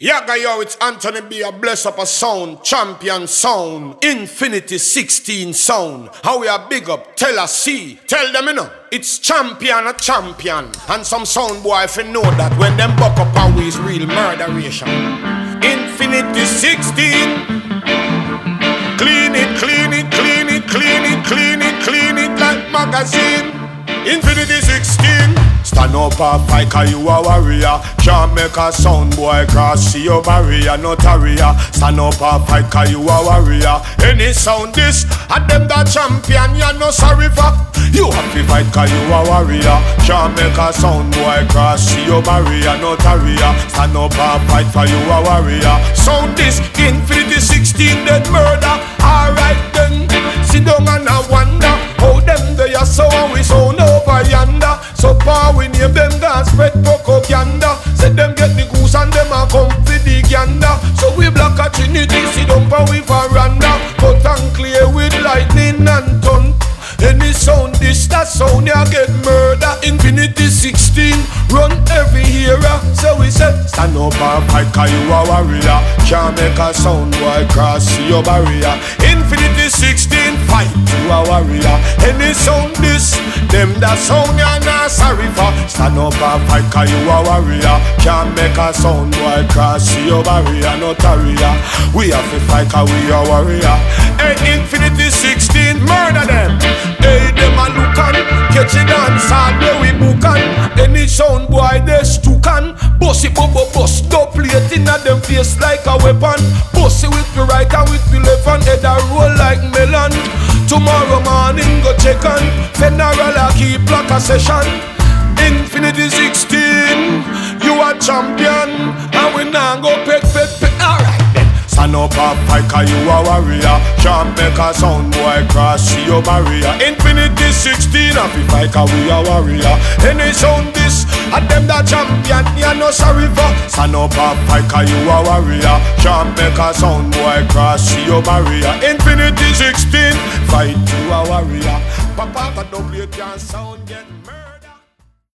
Yaga yo, it's Anthony B. A bless up a sound, champion sound, infinity 16 sound. How we are big up, tell us see, tell them you know. It's champion a champion. And some sound boy if you know that when them buck up how is real murderation. Infinity 16. Clean it, clean it, clean it, clean it, clean it, clean it like magazine. Infinity 16. Stand up and fight cause you a warrior. Can't make a sound boy cross see your barrier No tarrier Stand up and fight cause you a warrior. Any sound this And them the champion you no sorry for. You have to fight cause you a warrior. Can't make a sound boy cross see your barrier No tarrier Stand up and fight for you a warrior. Sound this Infinity 16 dead murder. Alright then trinity, sit down for we veranda. Cut and clear with lightning and thunder. Any sound this, that sound ya get murder Infinity 16, run every era So we said, stand up and fight cause you a warrior. Can't make a sound boy cross your barrier. Infinity 16, fight you a warrior. Any sound this, them that sound ya not sorry for. Stand up and fight cause you a warrior. Can't make a sound boy cross your barrier No tarrier, we have to fight cause we a warrior. Hey, Infinity 16, murder them. Hey, them a look on, catch it dance all we book on. Any sound boy they Boss it, bubble bust, no plate in a them face like a weapon. Boss it with the right and with the left and head a roll like melon. Tomorrow morning go check on. Funeral a keep like a session. Infinity 16, you a champion, and we now go pet pet pet. Alright. Stand up and fight cause you a warrior Can't make a sound boy cross your barrier Infinity 16 and fi fight cause we a warrior Any sound this and them the champion You no sorry for. Stand up and fight cause you a warrior. Can't make a sound boy cross your barrier. Infinity 16 Fight you a warrior. Papa, don't play your sound get murdered